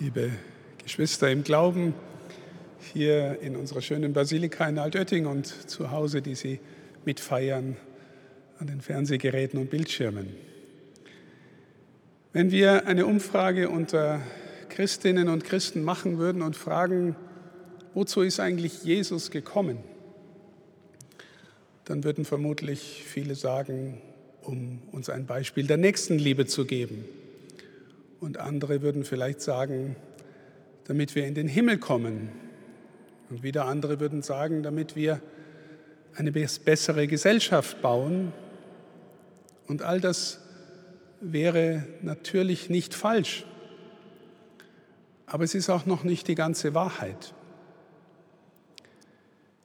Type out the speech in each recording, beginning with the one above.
liebe Geschwister im Glauben, hier in unserer schönen Basilika in Altötting und zu Hause, die Sie mitfeiern an den Fernsehgeräten und Bildschirmen. Wenn wir eine Umfrage unter Christinnen und Christen machen würden und fragen, wozu ist eigentlich Jesus gekommen, dann würden vermutlich viele sagen, um uns ein Beispiel der Nächstenliebe zu geben und andere würden vielleicht sagen, damit wir in den Himmel kommen. Und wieder andere würden sagen, damit wir eine bessere Gesellschaft bauen. Und all das wäre natürlich nicht falsch. Aber es ist auch noch nicht die ganze Wahrheit.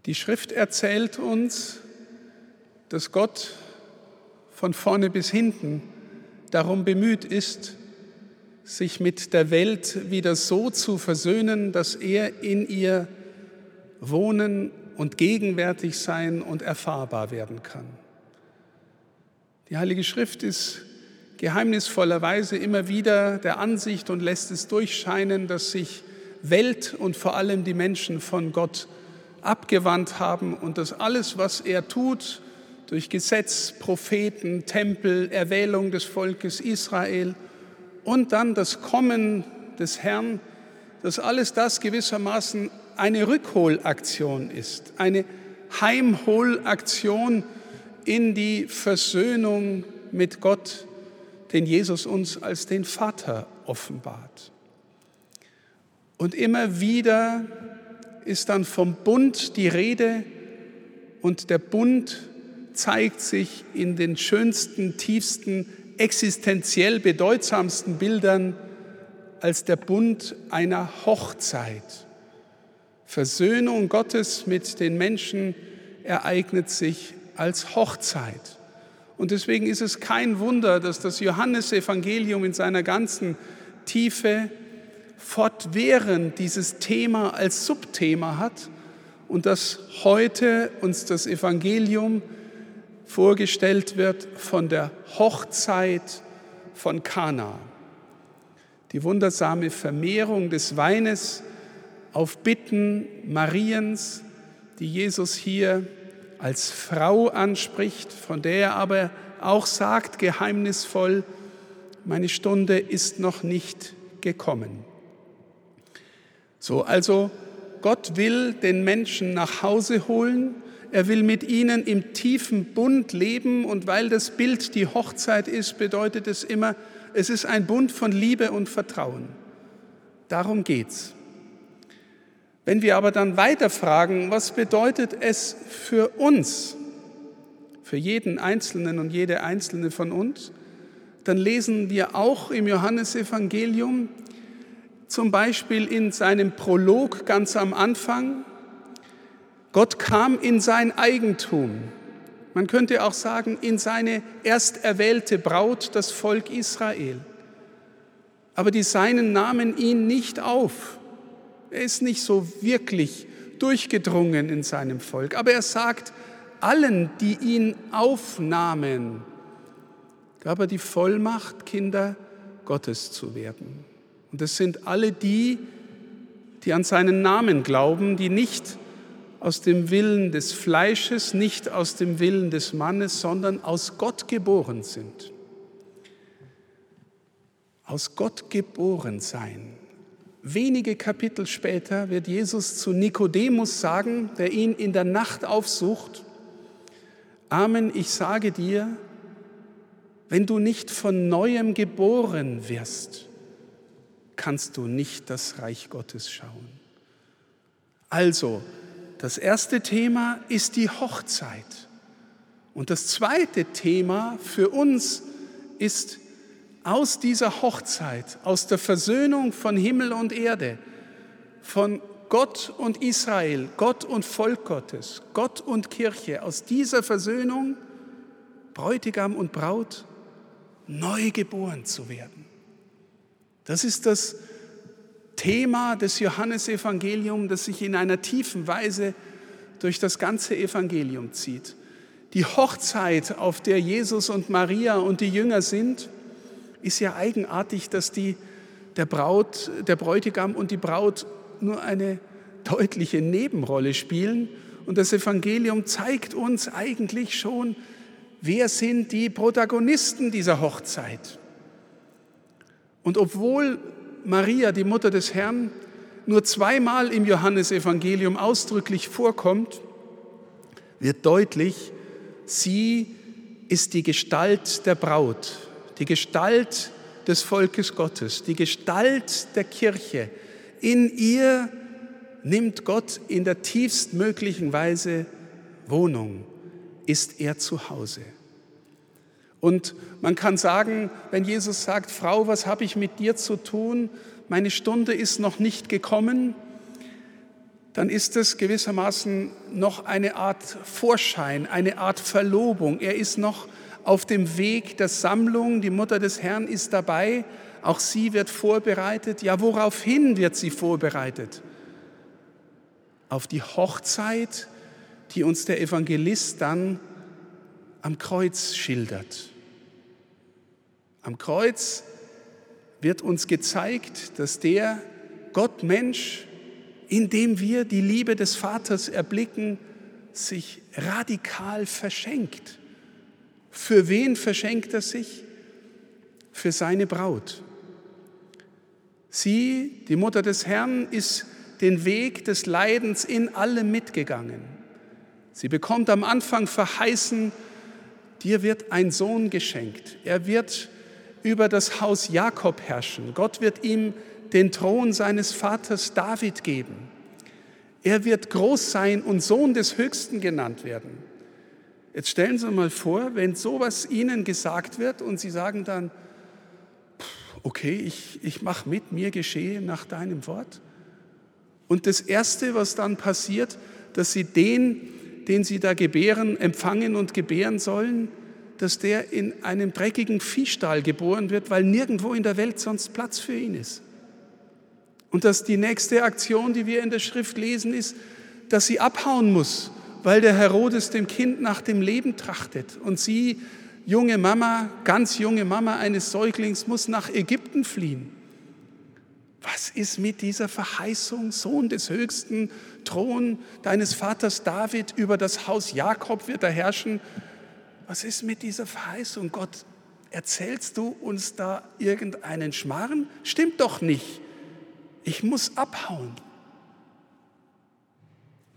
Die Schrift erzählt uns, dass Gott von vorne bis hinten darum bemüht ist, sich mit der Welt wieder so zu versöhnen, dass er in ihr wohnen und gegenwärtig sein und erfahrbar werden kann. Die Heilige Schrift ist geheimnisvollerweise immer wieder der Ansicht und lässt es durchscheinen, dass sich Welt und vor allem die Menschen von Gott abgewandt haben und dass alles, was er tut, durch Gesetz, Propheten, Tempel, Erwählung des Volkes Israel, und dann das Kommen des Herrn, dass alles das gewissermaßen eine Rückholaktion ist, eine Heimholaktion in die Versöhnung mit Gott, den Jesus uns als den Vater offenbart. Und immer wieder ist dann vom Bund die Rede und der Bund zeigt sich in den schönsten, tiefsten existenziell bedeutsamsten Bildern als der Bund einer Hochzeit. Versöhnung Gottes mit den Menschen ereignet sich als Hochzeit. Und deswegen ist es kein Wunder, dass das Johannesevangelium in seiner ganzen Tiefe fortwährend dieses Thema als Subthema hat und dass heute uns das Evangelium vorgestellt wird von der Hochzeit von Kana. Die wundersame Vermehrung des Weines auf Bitten Mariens, die Jesus hier als Frau anspricht, von der er aber auch sagt geheimnisvoll, meine Stunde ist noch nicht gekommen. So, also Gott will den Menschen nach Hause holen er will mit ihnen im tiefen Bund leben und weil das Bild die Hochzeit ist, bedeutet es immer, es ist ein Bund von Liebe und Vertrauen. Darum geht's. Wenn wir aber dann weiter fragen, was bedeutet es für uns, für jeden Einzelnen und jede Einzelne von uns, dann lesen wir auch im Johannesevangelium, zum Beispiel in seinem Prolog ganz am Anfang, Gott kam in sein Eigentum. Man könnte auch sagen, in seine erst erwählte Braut, das Volk Israel. Aber die Seinen nahmen ihn nicht auf. Er ist nicht so wirklich durchgedrungen in seinem Volk. Aber er sagt, allen, die ihn aufnahmen, gab er die Vollmacht, Kinder Gottes zu werden. Und das sind alle die, die an seinen Namen glauben, die nicht aus dem Willen des Fleisches, nicht aus dem Willen des Mannes, sondern aus Gott geboren sind. Aus Gott geboren sein. Wenige Kapitel später wird Jesus zu Nikodemus sagen, der ihn in der Nacht aufsucht, Amen, ich sage dir, wenn du nicht von neuem geboren wirst, kannst du nicht das Reich Gottes schauen. Also, das erste Thema ist die Hochzeit. Und das zweite Thema für uns ist aus dieser Hochzeit, aus der Versöhnung von Himmel und Erde, von Gott und Israel, Gott und Volk Gottes, Gott und Kirche, aus dieser Versöhnung, Bräutigam und Braut, neu geboren zu werden. Das ist das Thema des Johannesevangeliums, das sich in einer tiefen Weise durch das ganze Evangelium zieht. Die Hochzeit, auf der Jesus und Maria und die Jünger sind, ist ja eigenartig, dass die der Braut, der Bräutigam und die Braut nur eine deutliche Nebenrolle spielen. Und das Evangelium zeigt uns eigentlich schon, wer sind die Protagonisten dieser Hochzeit. Und obwohl Maria, die Mutter des Herrn, nur zweimal im Johannesevangelium ausdrücklich vorkommt, wird deutlich, sie ist die Gestalt der Braut, die Gestalt des Volkes Gottes, die Gestalt der Kirche. In ihr nimmt Gott in der tiefstmöglichen Weise Wohnung, ist er zu Hause. Und man kann sagen, wenn Jesus sagt, Frau, was habe ich mit dir zu tun? Meine Stunde ist noch nicht gekommen, dann ist es gewissermaßen noch eine Art Vorschein, eine Art Verlobung. Er ist noch auf dem Weg der Sammlung, die Mutter des Herrn ist dabei, auch sie wird vorbereitet. Ja, woraufhin wird sie vorbereitet? Auf die Hochzeit, die uns der Evangelist dann am Kreuz schildert. Am Kreuz wird uns gezeigt, dass der Gott Mensch, in dem wir die Liebe des Vaters erblicken, sich radikal verschenkt. Für wen verschenkt er sich? Für seine Braut. Sie, die Mutter des Herrn, ist den Weg des Leidens in allem mitgegangen. Sie bekommt am Anfang verheißen, dir wird ein Sohn geschenkt. Er wird über das Haus Jakob herrschen. Gott wird ihm den Thron seines Vaters David geben. Er wird groß sein und Sohn des Höchsten genannt werden. Jetzt stellen Sie mal vor, wenn sowas Ihnen gesagt wird und Sie sagen dann, okay, ich, ich mache mit, mir geschehe nach deinem Wort. Und das Erste, was dann passiert, dass Sie den den sie da gebären, empfangen und gebären sollen, dass der in einem dreckigen Viehstall geboren wird, weil nirgendwo in der Welt sonst Platz für ihn ist. Und dass die nächste Aktion, die wir in der Schrift lesen, ist, dass sie abhauen muss, weil der Herodes dem Kind nach dem Leben trachtet. Und sie, junge Mama, ganz junge Mama eines Säuglings, muss nach Ägypten fliehen. Was ist mit dieser Verheißung, Sohn des Höchsten, Thron deines Vaters David über das Haus Jakob wird er herrschen? Was ist mit dieser Verheißung? Gott, erzählst du uns da irgendeinen Schmarren? Stimmt doch nicht. Ich muss abhauen.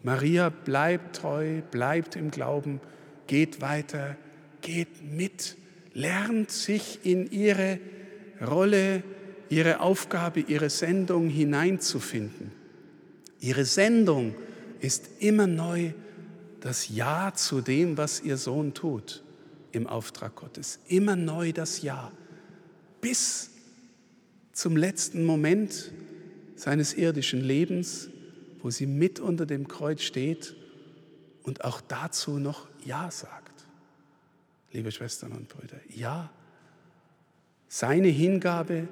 Maria bleibt treu, bleibt im Glauben, geht weiter, geht mit, lernt sich in ihre Rolle ihre Aufgabe, ihre Sendung hineinzufinden. Ihre Sendung ist immer neu das Ja zu dem, was ihr Sohn tut im Auftrag Gottes. Immer neu das Ja. Bis zum letzten Moment seines irdischen Lebens, wo sie mit unter dem Kreuz steht und auch dazu noch Ja sagt. Liebe Schwestern und Brüder, ja. Seine Hingabe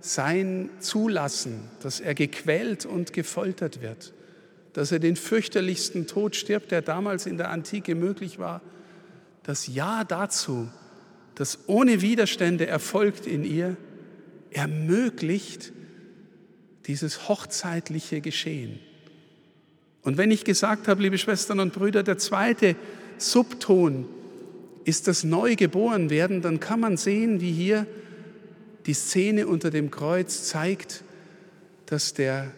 sein Zulassen, dass er gequält und gefoltert wird, dass er den fürchterlichsten Tod stirbt, der damals in der Antike möglich war, das Ja dazu, das ohne Widerstände erfolgt in ihr, ermöglicht dieses hochzeitliche Geschehen. Und wenn ich gesagt habe, liebe Schwestern und Brüder, der zweite Subton ist das Neugeborenwerden, dann kann man sehen, wie hier die Szene unter dem Kreuz zeigt, dass der,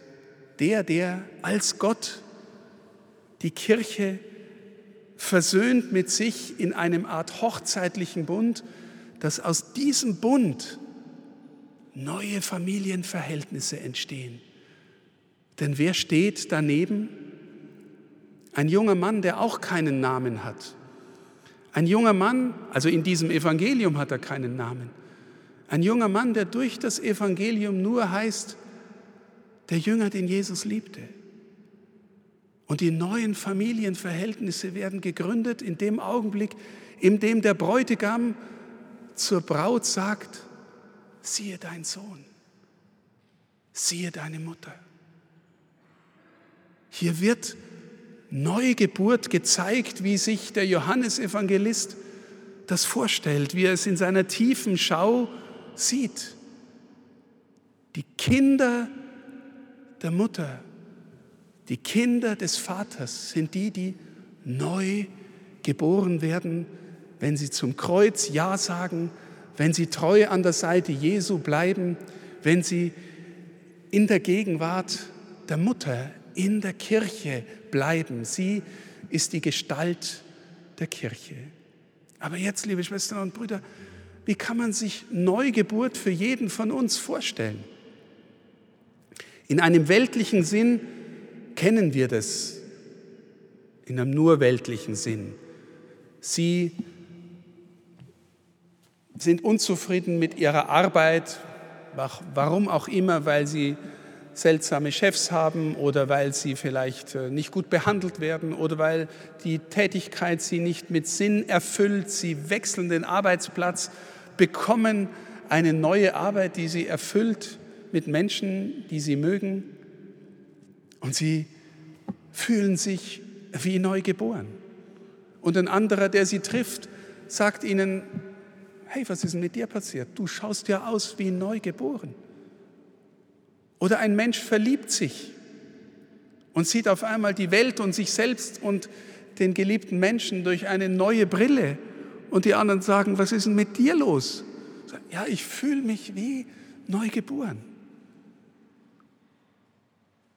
der, der als Gott die Kirche versöhnt mit sich in einem Art hochzeitlichen Bund, dass aus diesem Bund neue Familienverhältnisse entstehen. Denn wer steht daneben? Ein junger Mann, der auch keinen Namen hat. Ein junger Mann, also in diesem Evangelium hat er keinen Namen. Ein junger Mann, der durch das Evangelium nur heißt, der Jünger, den Jesus liebte. Und die neuen Familienverhältnisse werden gegründet in dem Augenblick, in dem der Bräutigam zur Braut sagt, siehe dein Sohn, siehe deine Mutter. Hier wird Neugeburt gezeigt, wie sich der Johannesevangelist das vorstellt, wie er es in seiner tiefen Schau sieht, die Kinder der Mutter, die Kinder des Vaters sind die, die neu geboren werden, wenn sie zum Kreuz Ja sagen, wenn sie treu an der Seite Jesu bleiben, wenn sie in der Gegenwart der Mutter in der Kirche bleiben. Sie ist die Gestalt der Kirche. Aber jetzt, liebe Schwestern und Brüder, wie kann man sich Neugeburt für jeden von uns vorstellen? In einem weltlichen Sinn kennen wir das, in einem nur weltlichen Sinn. Sie sind unzufrieden mit ihrer Arbeit, warum auch immer, weil sie seltsame Chefs haben oder weil sie vielleicht äh, nicht gut behandelt werden oder weil die Tätigkeit sie nicht mit Sinn erfüllt. Sie wechseln den Arbeitsplatz, bekommen eine neue Arbeit, die sie erfüllt mit Menschen, die sie mögen und sie fühlen sich wie neu geboren. Und ein anderer, der sie trifft, sagt ihnen, hey, was ist denn mit dir passiert? Du schaust ja aus wie neu geboren. Oder ein Mensch verliebt sich und sieht auf einmal die Welt und sich selbst und den geliebten Menschen durch eine neue Brille. Und die anderen sagen, was ist denn mit dir los? Ja, ich fühle mich wie neu geboren.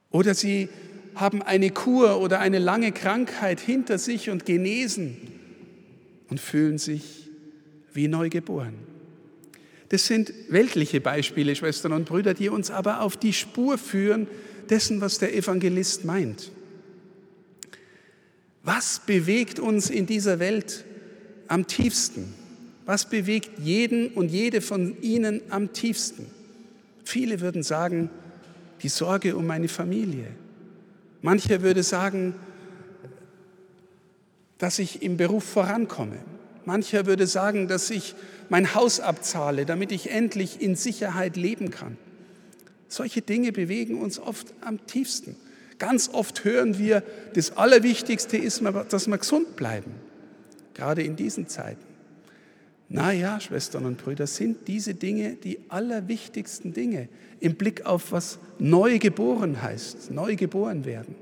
Oder sie haben eine Kur oder eine lange Krankheit hinter sich und genesen und fühlen sich wie neu geboren. Das sind weltliche Beispiele, Schwestern und Brüder, die uns aber auf die Spur führen dessen, was der Evangelist meint. Was bewegt uns in dieser Welt am tiefsten? Was bewegt jeden und jede von Ihnen am tiefsten? Viele würden sagen, die Sorge um meine Familie. Mancher würde sagen, dass ich im Beruf vorankomme. Mancher würde sagen, dass ich mein Haus abzahle, damit ich endlich in Sicherheit leben kann. Solche Dinge bewegen uns oft am tiefsten. Ganz oft hören wir, das Allerwichtigste ist, dass wir gesund bleiben, gerade in diesen Zeiten. Na ja, Schwestern und Brüder, sind diese Dinge die allerwichtigsten Dinge im Blick auf was neu geboren heißt, neu geboren werden.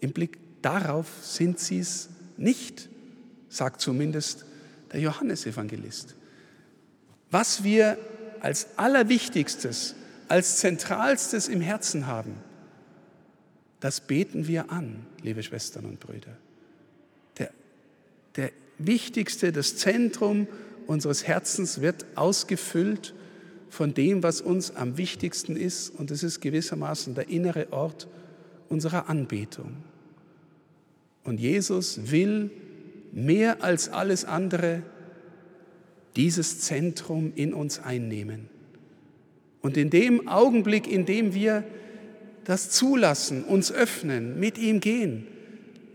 Im Blick darauf sind sie es nicht, sagt zumindest der Johannesevangelist. Was wir als Allerwichtigstes, als Zentralstes im Herzen haben, das beten wir an, liebe Schwestern und Brüder. Der, der Wichtigste, das Zentrum unseres Herzens wird ausgefüllt von dem, was uns am wichtigsten ist, und es ist gewissermaßen der innere Ort unserer Anbetung. Und Jesus will mehr als alles andere dieses Zentrum in uns einnehmen. Und in dem Augenblick, in dem wir das zulassen, uns öffnen, mit ihm gehen,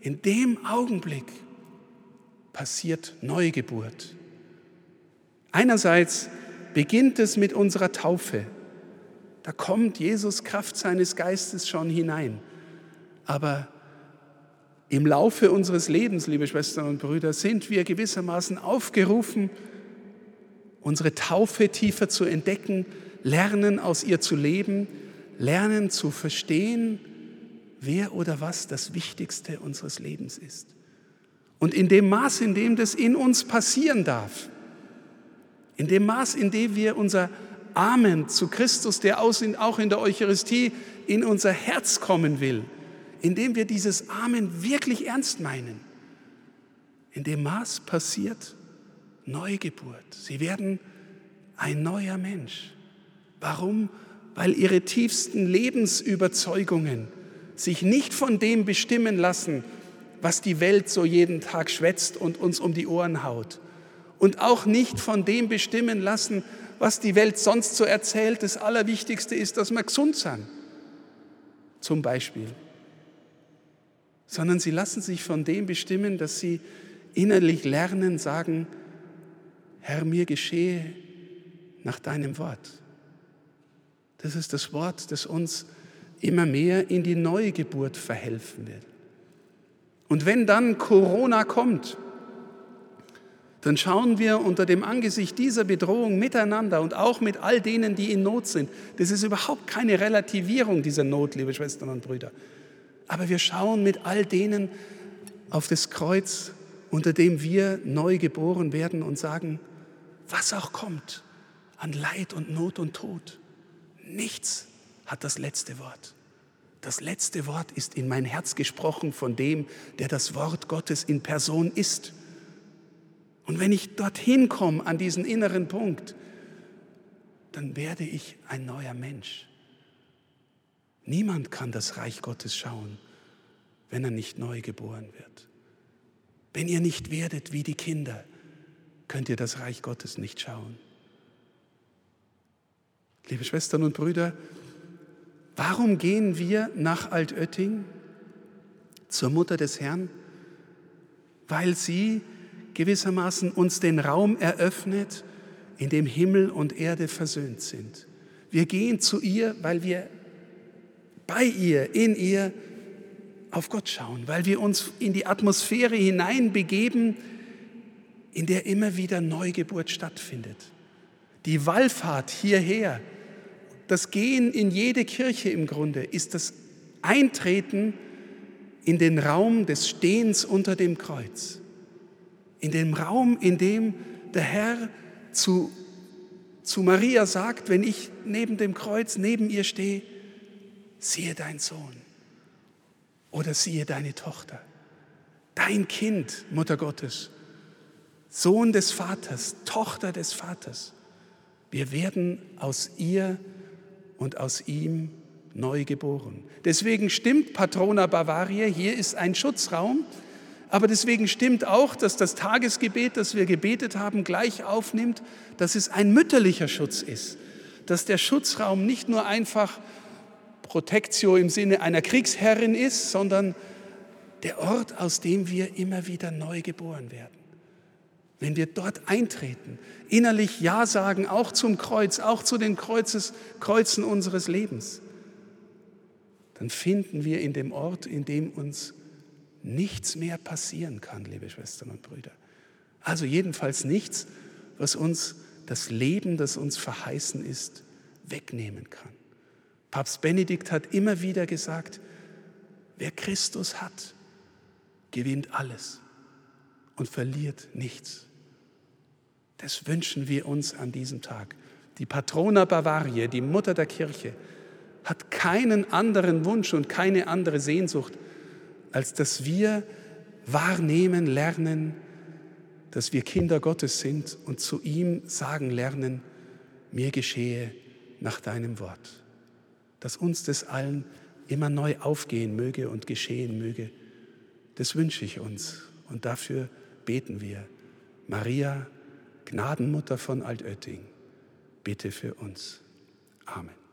in dem Augenblick passiert Neugeburt. Einerseits beginnt es mit unserer Taufe. Da kommt Jesus Kraft seines Geistes schon hinein. Aber im Laufe unseres Lebens, liebe Schwestern und Brüder, sind wir gewissermaßen aufgerufen, unsere Taufe tiefer zu entdecken, lernen aus ihr zu leben, lernen zu verstehen, wer oder was das Wichtigste unseres Lebens ist. Und in dem Maß, in dem das in uns passieren darf, in dem Maß, in dem wir unser Amen zu Christus, der auch in der Eucharistie in unser Herz kommen will, indem wir dieses Amen wirklich ernst meinen. In dem Maß passiert Neugeburt. Sie werden ein neuer Mensch. Warum? Weil ihre tiefsten Lebensüberzeugungen sich nicht von dem bestimmen lassen, was die Welt so jeden Tag schwätzt und uns um die Ohren haut. Und auch nicht von dem bestimmen lassen, was die Welt sonst so erzählt. Das Allerwichtigste ist, dass wir gesund sind. Zum Beispiel sondern sie lassen sich von dem bestimmen, dass sie innerlich lernen, sagen, Herr, mir geschehe nach deinem Wort. Das ist das Wort, das uns immer mehr in die Neugeburt verhelfen will. Und wenn dann Corona kommt, dann schauen wir unter dem Angesicht dieser Bedrohung miteinander und auch mit all denen, die in Not sind. Das ist überhaupt keine Relativierung dieser Not, liebe Schwestern und Brüder. Aber wir schauen mit all denen auf das Kreuz, unter dem wir neu geboren werden und sagen, was auch kommt an Leid und Not und Tod, nichts hat das letzte Wort. Das letzte Wort ist in mein Herz gesprochen von dem, der das Wort Gottes in Person ist. Und wenn ich dorthin komme, an diesen inneren Punkt, dann werde ich ein neuer Mensch. Niemand kann das Reich Gottes schauen, wenn er nicht neu geboren wird. Wenn ihr nicht werdet wie die Kinder, könnt ihr das Reich Gottes nicht schauen. Liebe Schwestern und Brüder, warum gehen wir nach Altötting zur Mutter des Herrn? Weil sie gewissermaßen uns den Raum eröffnet, in dem Himmel und Erde versöhnt sind. Wir gehen zu ihr, weil wir bei ihr, in ihr auf Gott schauen, weil wir uns in die Atmosphäre hineinbegeben, in der immer wieder Neugeburt stattfindet. Die Wallfahrt hierher, das Gehen in jede Kirche im Grunde, ist das Eintreten in den Raum des Stehens unter dem Kreuz in dem Raum, in dem der Herr zu, zu Maria sagt, wenn ich neben dem Kreuz, neben ihr stehe, siehe dein Sohn oder siehe deine Tochter, dein Kind, Mutter Gottes, Sohn des Vaters, Tochter des Vaters. Wir werden aus ihr und aus ihm neu geboren. Deswegen stimmt Patrona Bavaria, hier ist ein Schutzraum, aber deswegen stimmt auch, dass das Tagesgebet, das wir gebetet haben, gleich aufnimmt, dass es ein mütterlicher Schutz ist. Dass der Schutzraum nicht nur einfach Protectio im Sinne einer Kriegsherrin ist, sondern der Ort, aus dem wir immer wieder neu geboren werden. Wenn wir dort eintreten, innerlich Ja sagen, auch zum Kreuz, auch zu den Kreuzes, Kreuzen unseres Lebens, dann finden wir in dem Ort, in dem uns nichts mehr passieren kann, liebe Schwestern und Brüder. Also jedenfalls nichts, was uns das Leben, das uns verheißen ist, wegnehmen kann. Papst Benedikt hat immer wieder gesagt, wer Christus hat, gewinnt alles und verliert nichts. Das wünschen wir uns an diesem Tag. Die Patrona Bavaria, die Mutter der Kirche, hat keinen anderen Wunsch und keine andere Sehnsucht, als dass wir wahrnehmen lernen, dass wir Kinder Gottes sind und zu ihm sagen lernen, mir geschehe nach deinem Wort. Dass uns das allen immer neu aufgehen möge und geschehen möge, das wünsche ich uns und dafür beten wir. Maria, Gnadenmutter von Altötting, bitte für uns. Amen.